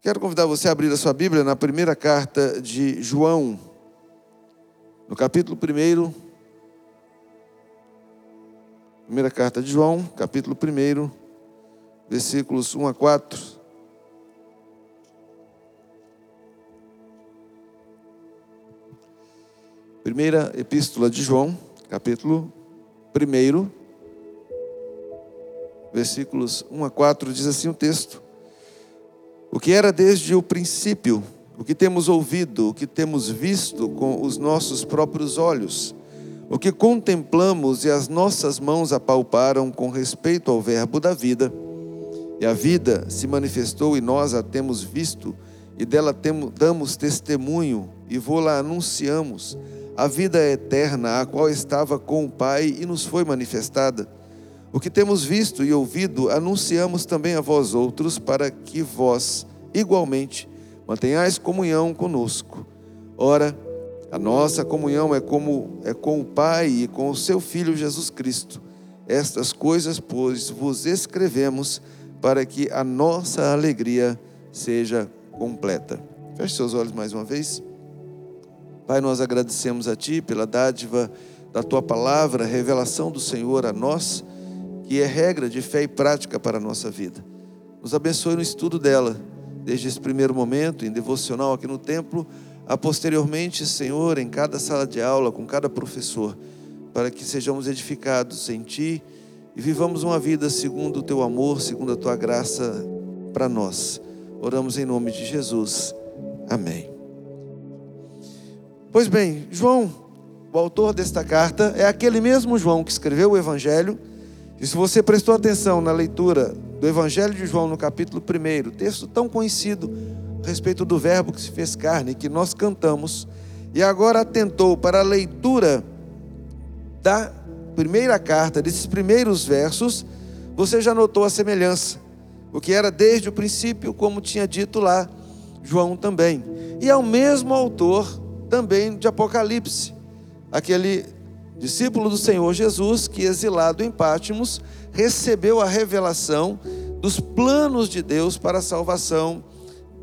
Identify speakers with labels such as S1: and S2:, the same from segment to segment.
S1: Quero convidar você a abrir a sua Bíblia na primeira carta de João, no capítulo 1. Primeira carta de João, capítulo 1, versículos 1 a 4. Primeira epístola de João, capítulo 1, versículos 1 a 4, diz assim o texto: O que era desde o princípio, o que temos ouvido, o que temos visto com os nossos próprios olhos, o que contemplamos e as nossas mãos apalparam com respeito ao Verbo da vida, e a vida se manifestou e nós a temos visto, e dela temos, damos testemunho e vô-la anunciamos, a vida eterna, a qual estava com o Pai e nos foi manifestada. O que temos visto e ouvido, anunciamos também a vós outros, para que vós, igualmente, mantenhais comunhão conosco. Ora, a nossa comunhão é como é com o Pai e com o seu Filho Jesus Cristo. Estas coisas, pois, vos escrevemos para que a nossa alegria seja completa. Feche seus olhos mais uma vez. Pai, nós agradecemos a Ti pela dádiva da Tua palavra, revelação do Senhor a nós que é regra de fé e prática para a nossa vida. Nos abençoe no estudo dela, desde esse primeiro momento, em devocional aqui no templo, a posteriormente, Senhor, em cada sala de aula, com cada professor, para que sejamos edificados em Ti e vivamos uma vida segundo o Teu amor, segundo a Tua graça para nós. Oramos em nome de Jesus. Amém. Pois bem, João, o autor desta carta, é aquele mesmo João que escreveu o Evangelho e se você prestou atenção na leitura do Evangelho de João, no capítulo 1, texto tão conhecido a respeito do Verbo que se fez carne, que nós cantamos, e agora atentou para a leitura da primeira carta, desses primeiros versos, você já notou a semelhança. O que era desde o princípio, como tinha dito lá, João também. E é o mesmo autor também de Apocalipse, aquele discípulo do Senhor Jesus, que exilado em Pátimos, recebeu a revelação dos planos de Deus para a salvação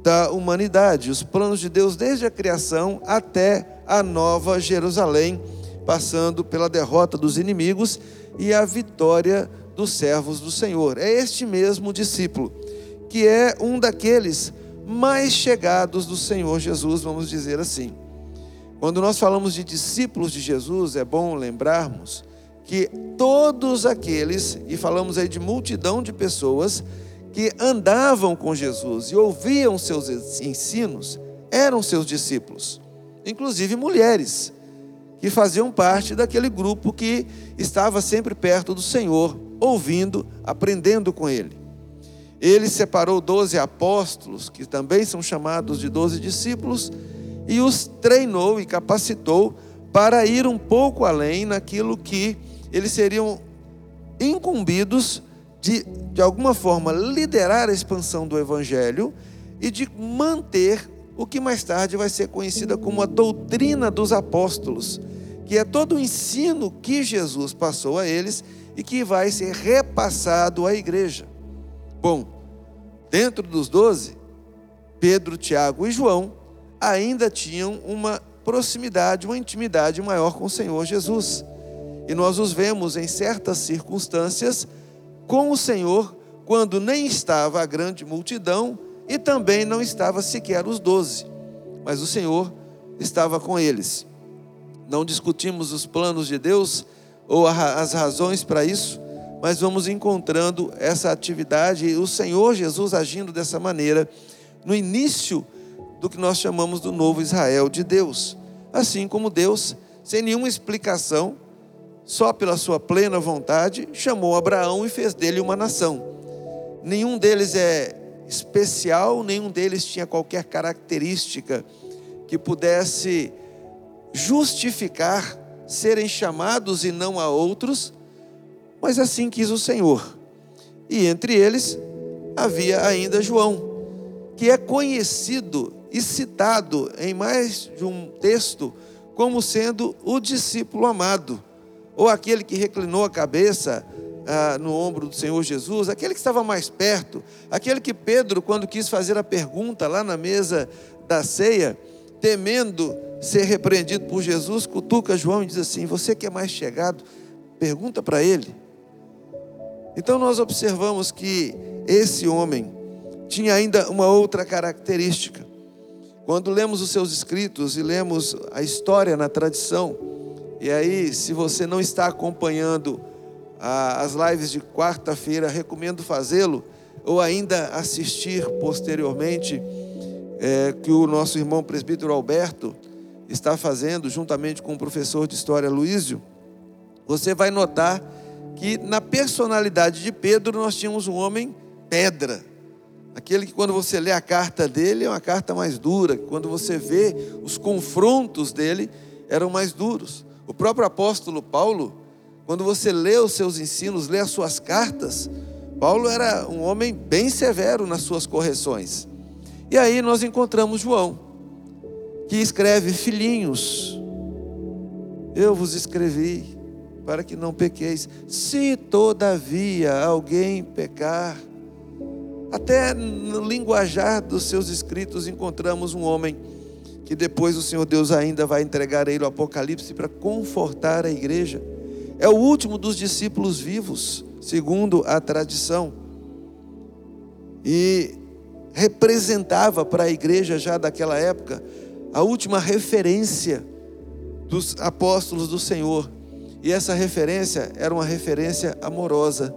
S1: da humanidade, os planos de Deus desde a criação até a nova Jerusalém, passando pela derrota dos inimigos e a vitória dos servos do Senhor. É este mesmo discípulo, que é um daqueles mais chegados do Senhor Jesus, vamos dizer assim. Quando nós falamos de discípulos de Jesus, é bom lembrarmos que todos aqueles, e falamos aí de multidão de pessoas, que andavam com Jesus e ouviam seus ensinos, eram seus discípulos, inclusive mulheres, que faziam parte daquele grupo que estava sempre perto do Senhor, ouvindo, aprendendo com ele. Ele separou doze apóstolos, que também são chamados de doze discípulos, e os treinou e capacitou para ir um pouco além naquilo que eles seriam incumbidos de, de alguma forma, liderar a expansão do Evangelho e de manter o que mais tarde vai ser conhecida como a doutrina dos apóstolos, que é todo o ensino que Jesus passou a eles e que vai ser repassado à igreja. Bom, dentro dos doze, Pedro, Tiago e João ainda tinham uma proximidade, uma intimidade maior com o Senhor Jesus. E nós os vemos em certas circunstâncias com o Senhor quando nem estava a grande multidão e também não estava sequer os doze, mas o Senhor estava com eles. Não discutimos os planos de Deus ou as razões para isso, mas vamos encontrando essa atividade e o Senhor Jesus agindo dessa maneira no início do que nós chamamos do novo Israel de Deus. Assim como Deus, sem nenhuma explicação, só pela sua plena vontade, chamou Abraão e fez dele uma nação. Nenhum deles é especial, nenhum deles tinha qualquer característica que pudesse justificar serem chamados e não a outros, mas assim quis o Senhor. E entre eles havia ainda João, que é conhecido e citado em mais de um texto como sendo o discípulo amado, ou aquele que reclinou a cabeça ah, no ombro do Senhor Jesus, aquele que estava mais perto, aquele que Pedro, quando quis fazer a pergunta lá na mesa da ceia, temendo ser repreendido por Jesus, cutuca João e diz assim: Você que é mais chegado, pergunta para ele. Então nós observamos que esse homem tinha ainda uma outra característica. Quando lemos os seus escritos e lemos a história na tradição, e aí, se você não está acompanhando as lives de quarta-feira, recomendo fazê-lo, ou ainda assistir posteriormente, é, que o nosso irmão presbítero Alberto está fazendo, juntamente com o professor de história Luísio, você vai notar que na personalidade de Pedro nós tínhamos um homem pedra. Aquele que quando você lê a carta dele é uma carta mais dura, quando você vê os confrontos dele eram mais duros. O próprio apóstolo Paulo, quando você lê os seus ensinos, lê as suas cartas, Paulo era um homem bem severo nas suas correções. E aí nós encontramos João, que escreve: Filhinhos, eu vos escrevi para que não pequeis. Se todavia alguém pecar, até no linguajar dos seus escritos encontramos um homem que depois o Senhor Deus ainda vai entregar a ele o Apocalipse para confortar a igreja. É o último dos discípulos vivos, segundo a tradição. E representava para a igreja já daquela época a última referência dos apóstolos do Senhor. E essa referência era uma referência amorosa,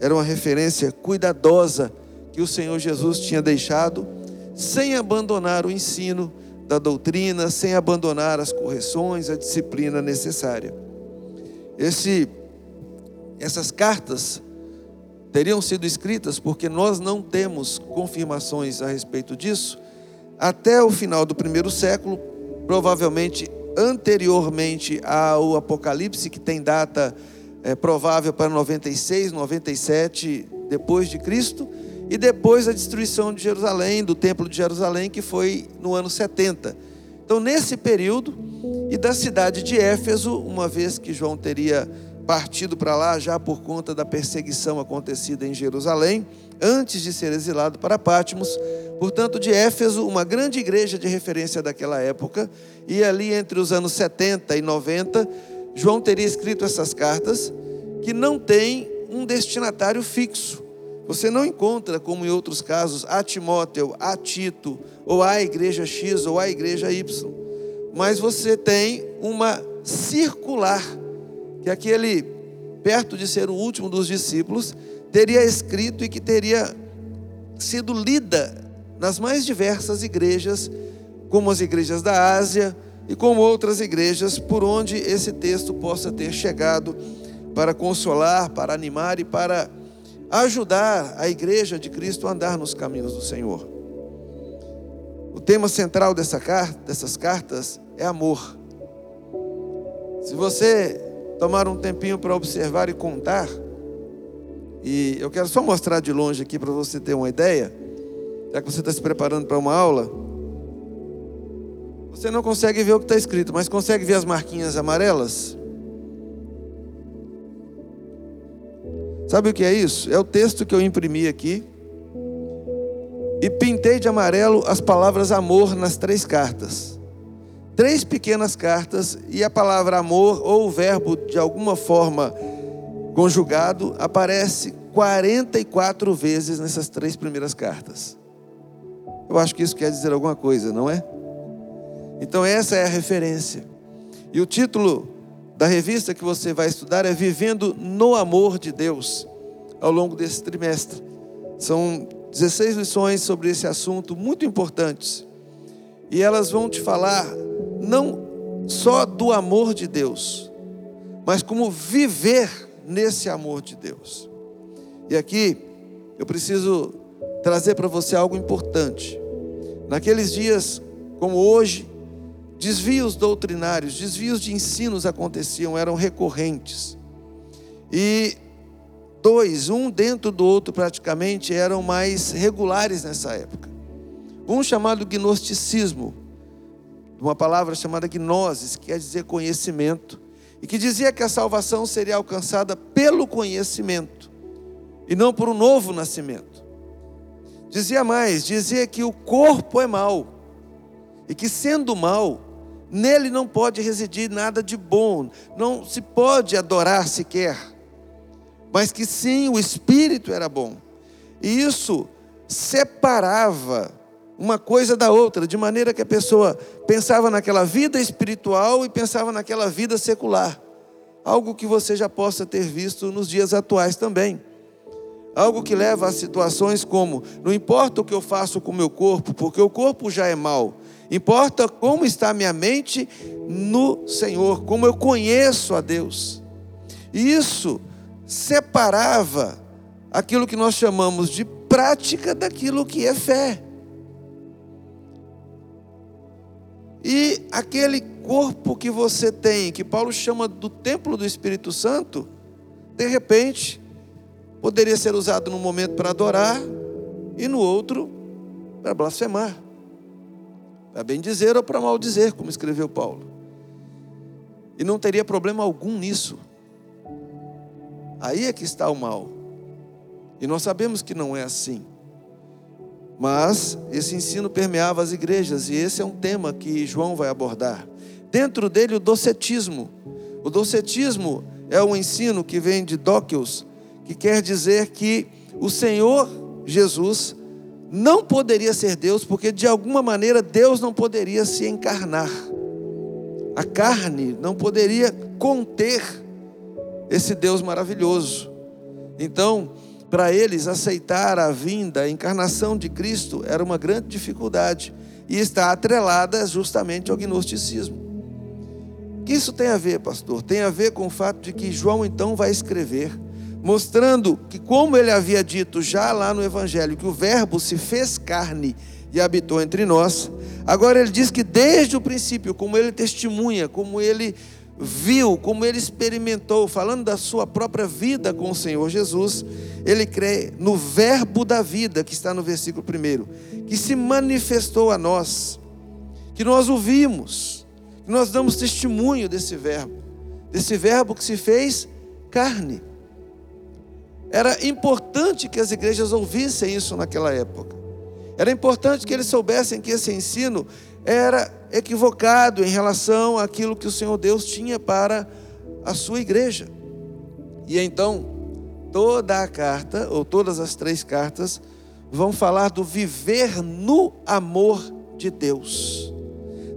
S1: era uma referência cuidadosa que o Senhor Jesus tinha deixado, sem abandonar o ensino da doutrina, sem abandonar as correções, a disciplina necessária. Esse, essas cartas teriam sido escritas porque nós não temos confirmações a respeito disso até o final do primeiro século, provavelmente anteriormente ao Apocalipse, que tem data é, provável para 96, 97 depois de Cristo e depois a destruição de Jerusalém, do Templo de Jerusalém, que foi no ano 70. Então, nesse período, e da cidade de Éfeso, uma vez que João teria partido para lá já por conta da perseguição acontecida em Jerusalém, antes de ser exilado para Pátimos, portanto, de Éfeso, uma grande igreja de referência daquela época, e ali entre os anos 70 e 90, João teria escrito essas cartas que não têm um destinatário fixo. Você não encontra, como em outros casos, a Timóteo, a Tito, ou a igreja X ou a igreja Y. Mas você tem uma circular, que aquele, perto de ser o último dos discípulos, teria escrito e que teria sido lida nas mais diversas igrejas, como as igrejas da Ásia e como outras igrejas, por onde esse texto possa ter chegado para consolar, para animar e para ajudar a igreja de Cristo a andar nos caminhos do Senhor. O tema central dessa carta, dessas cartas é amor. Se você tomar um tempinho para observar e contar, e eu quero só mostrar de longe aqui para você ter uma ideia, já que você está se preparando para uma aula, você não consegue ver o que está escrito, mas consegue ver as marquinhas amarelas? Sabe o que é isso? É o texto que eu imprimi aqui. E pintei de amarelo as palavras amor nas três cartas. Três pequenas cartas e a palavra amor ou o verbo de alguma forma conjugado aparece 44 vezes nessas três primeiras cartas. Eu acho que isso quer dizer alguma coisa, não é? Então essa é a referência. E o título da revista que você vai estudar é Vivendo no Amor de Deus, ao longo desse trimestre. São 16 lições sobre esse assunto muito importantes. E elas vão te falar não só do amor de Deus, mas como viver nesse amor de Deus. E aqui eu preciso trazer para você algo importante. Naqueles dias, como hoje, Desvios doutrinários, desvios de ensinos aconteciam, eram recorrentes. E dois, um dentro do outro praticamente, eram mais regulares nessa época. Um chamado gnosticismo, uma palavra chamada gnosis, que quer dizer conhecimento, e que dizia que a salvação seria alcançada pelo conhecimento e não por um novo nascimento. Dizia mais, dizia que o corpo é mau e que sendo mau, nele não pode residir nada de bom, não se pode adorar sequer, mas que sim, o espírito era bom. E isso separava uma coisa da outra, de maneira que a pessoa pensava naquela vida espiritual e pensava naquela vida secular. Algo que você já possa ter visto nos dias atuais também. Algo que leva a situações como: não importa o que eu faço com o meu corpo, porque o corpo já é mal. Importa como está a minha mente no Senhor, como eu conheço a Deus. E isso separava aquilo que nós chamamos de prática daquilo que é fé. E aquele corpo que você tem, que Paulo chama do templo do Espírito Santo, de repente, poderia ser usado num momento para adorar e no outro para blasfemar. Para bem dizer ou para mal dizer, como escreveu Paulo. E não teria problema algum nisso. Aí é que está o mal. E nós sabemos que não é assim. Mas esse ensino permeava as igrejas e esse é um tema que João vai abordar. Dentro dele, o docetismo. O docetismo é um ensino que vem de Dóquios, que quer dizer que o Senhor Jesus não poderia ser Deus, porque de alguma maneira Deus não poderia se encarnar. A carne não poderia conter esse Deus maravilhoso. Então, para eles, aceitar a vinda, a encarnação de Cristo era uma grande dificuldade e está atrelada justamente ao gnosticismo. O que isso tem a ver, pastor? Tem a ver com o fato de que João então vai escrever, mostrando que, como ele havia dito já lá no Evangelho, que o Verbo se fez carne e habitou entre nós, agora ele diz que desde o princípio, como ele testemunha, como ele viu, como ele experimentou, falando da sua própria vida com o Senhor Jesus, ele crê no Verbo da vida, que está no versículo 1, que se manifestou a nós, que nós ouvimos, que nós damos testemunho desse Verbo, desse Verbo que se fez carne. Era importante que as igrejas ouvissem isso naquela época. Era importante que eles soubessem que esse ensino era equivocado em relação àquilo que o Senhor Deus tinha para a sua igreja. E então, toda a carta, ou todas as três cartas, vão falar do viver no amor de Deus.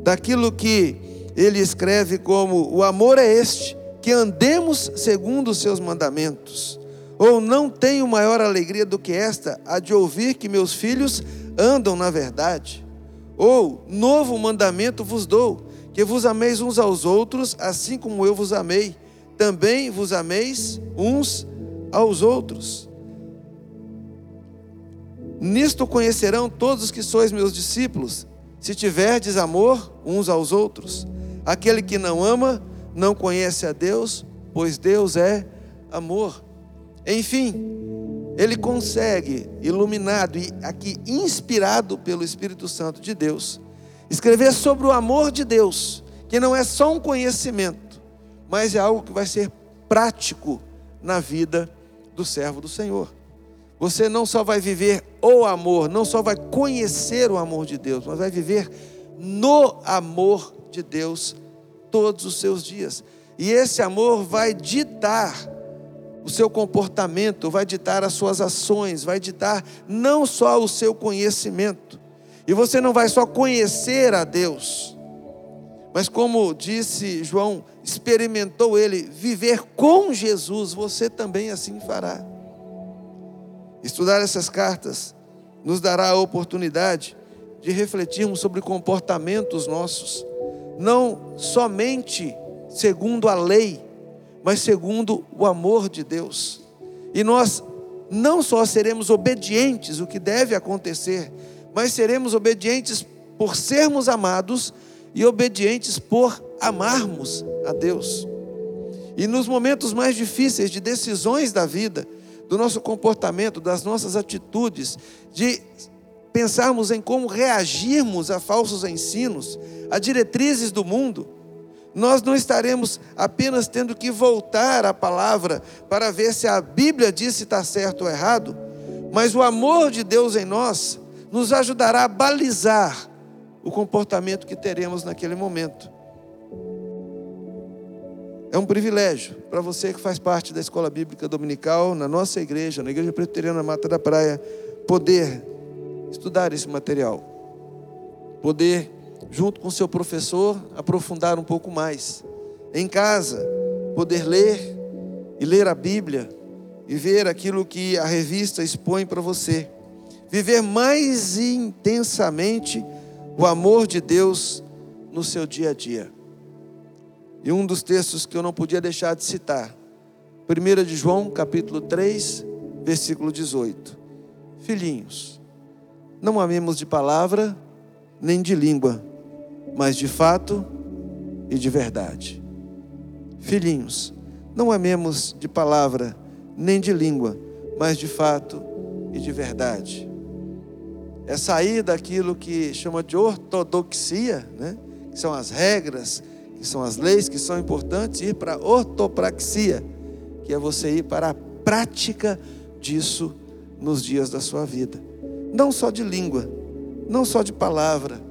S1: Daquilo que ele escreve como: o amor é este, que andemos segundo os seus mandamentos. Ou não tenho maior alegria do que esta, a de ouvir que meus filhos andam na verdade. Ou, novo mandamento vos dou, que vos ameis uns aos outros, assim como eu vos amei. Também vos ameis uns aos outros. Nisto conhecerão todos os que sois meus discípulos, se tiverdes amor uns aos outros. Aquele que não ama, não conhece a Deus, pois Deus é amor. Enfim, ele consegue, iluminado e aqui inspirado pelo Espírito Santo de Deus, escrever sobre o amor de Deus, que não é só um conhecimento, mas é algo que vai ser prático na vida do servo do Senhor. Você não só vai viver o amor, não só vai conhecer o amor de Deus, mas vai viver no amor de Deus todos os seus dias. E esse amor vai ditar o seu comportamento, vai ditar as suas ações, vai ditar não só o seu conhecimento. E você não vai só conhecer a Deus, mas como disse João, experimentou ele viver com Jesus, você também assim fará. Estudar essas cartas nos dará a oportunidade de refletirmos sobre comportamentos nossos, não somente segundo a lei, mas segundo o amor de Deus. E nós não só seremos obedientes, o que deve acontecer, mas seremos obedientes por sermos amados e obedientes por amarmos a Deus. E nos momentos mais difíceis de decisões da vida, do nosso comportamento, das nossas atitudes, de pensarmos em como reagirmos a falsos ensinos, a diretrizes do mundo, Nós não estaremos apenas tendo que voltar à palavra para ver se a Bíblia diz se está certo ou errado, mas o amor de Deus em nós nos ajudará a balizar o comportamento que teremos naquele momento. É um privilégio para você que faz parte da escola bíblica dominical, na nossa igreja, na Igreja Presbiteriana Mata da Praia, poder estudar esse material, poder, junto com seu professor, aprofundar um pouco mais. Em casa, poder ler e ler a Bíblia e ver aquilo que a revista expõe para você. Viver mais intensamente o amor de Deus no seu dia a dia. E um dos textos que eu não podia deixar de citar, 1 de João, capítulo 3, versículo 18. Filhinhos, não amemos de palavra nem de língua, mas de fato e de verdade. Filhinhos, não amemos de palavra nem de língua, mas de fato e de verdade. É sair daquilo que chama de ortodoxia, né? que são as regras, que são as leis que são importantes, e ir para a ortopraxia, que é você ir para a prática disso nos dias da sua vida. Não só de língua, não só de palavra,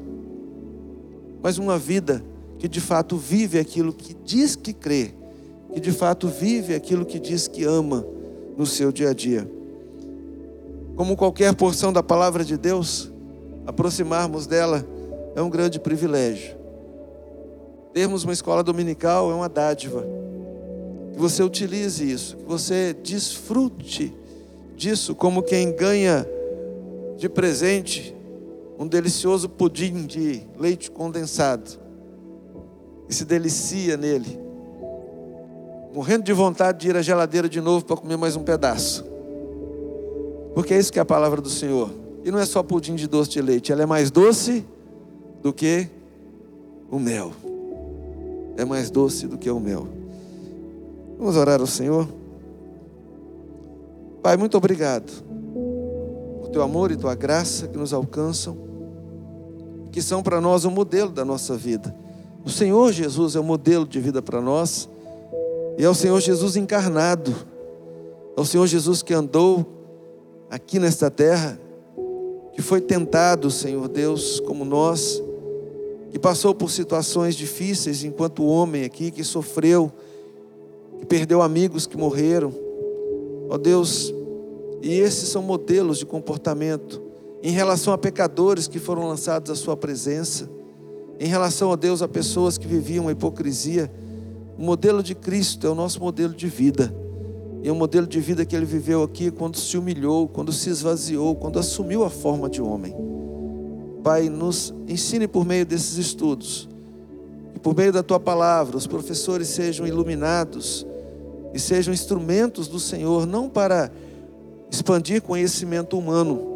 S1: mas uma vida que de fato vive aquilo que diz que crê, que de fato vive aquilo que diz que ama no seu dia a dia. Como qualquer porção da palavra de Deus, aproximarmos dela é um grande privilégio. Termos uma escola dominical é uma dádiva. Que você utilize isso, que você desfrute disso como quem ganha de presente um delicioso pudim de leite condensado e se delicia nele, morrendo de vontade de ir à geladeira de novo para comer mais um pedaço. Porque é isso que é a palavra do Senhor. E não é só pudim de doce de leite, ela é mais doce do que o mel. É mais doce do que o mel. Vamos orar ao Senhor. Pai, muito obrigado por teu amor e tua graça que nos alcançam, que são para nós o modelo da nossa vida. O Senhor Jesus é o modelo de vida para nós, e é o Senhor Jesus encarnado, é o Senhor Jesus que andou aqui nesta terra, que foi tentado, Senhor Deus, como nós, que passou por situações difíceis enquanto homem aqui, que sofreu, que perdeu amigos que morreram, Ó Deus, e esses são modelos de comportamento em relação a pecadores que foram lançados à Sua presença, em relação a Deus a pessoas que viviam a hipocrisia. O modelo de Cristo é o nosso modelo de vida. E é o modelo de vida que ele viveu aqui quando se humilhou, quando se esvaziou, quando assumiu a forma de homem. Pai, nos ensine por meio desses estudos, e por meio da tua palavra, os professores sejam iluminados e sejam instrumentos do Senhor, não para expandir conhecimento humano,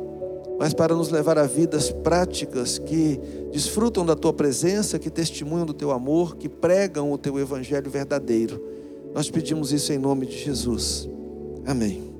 S1: mas para nos levar a vidas práticas que desfrutam da tua presença, que testemunham do teu amor, que pregam o teu evangelho verdadeiro. Nós pedimos isso em nome de Jesus. Amém.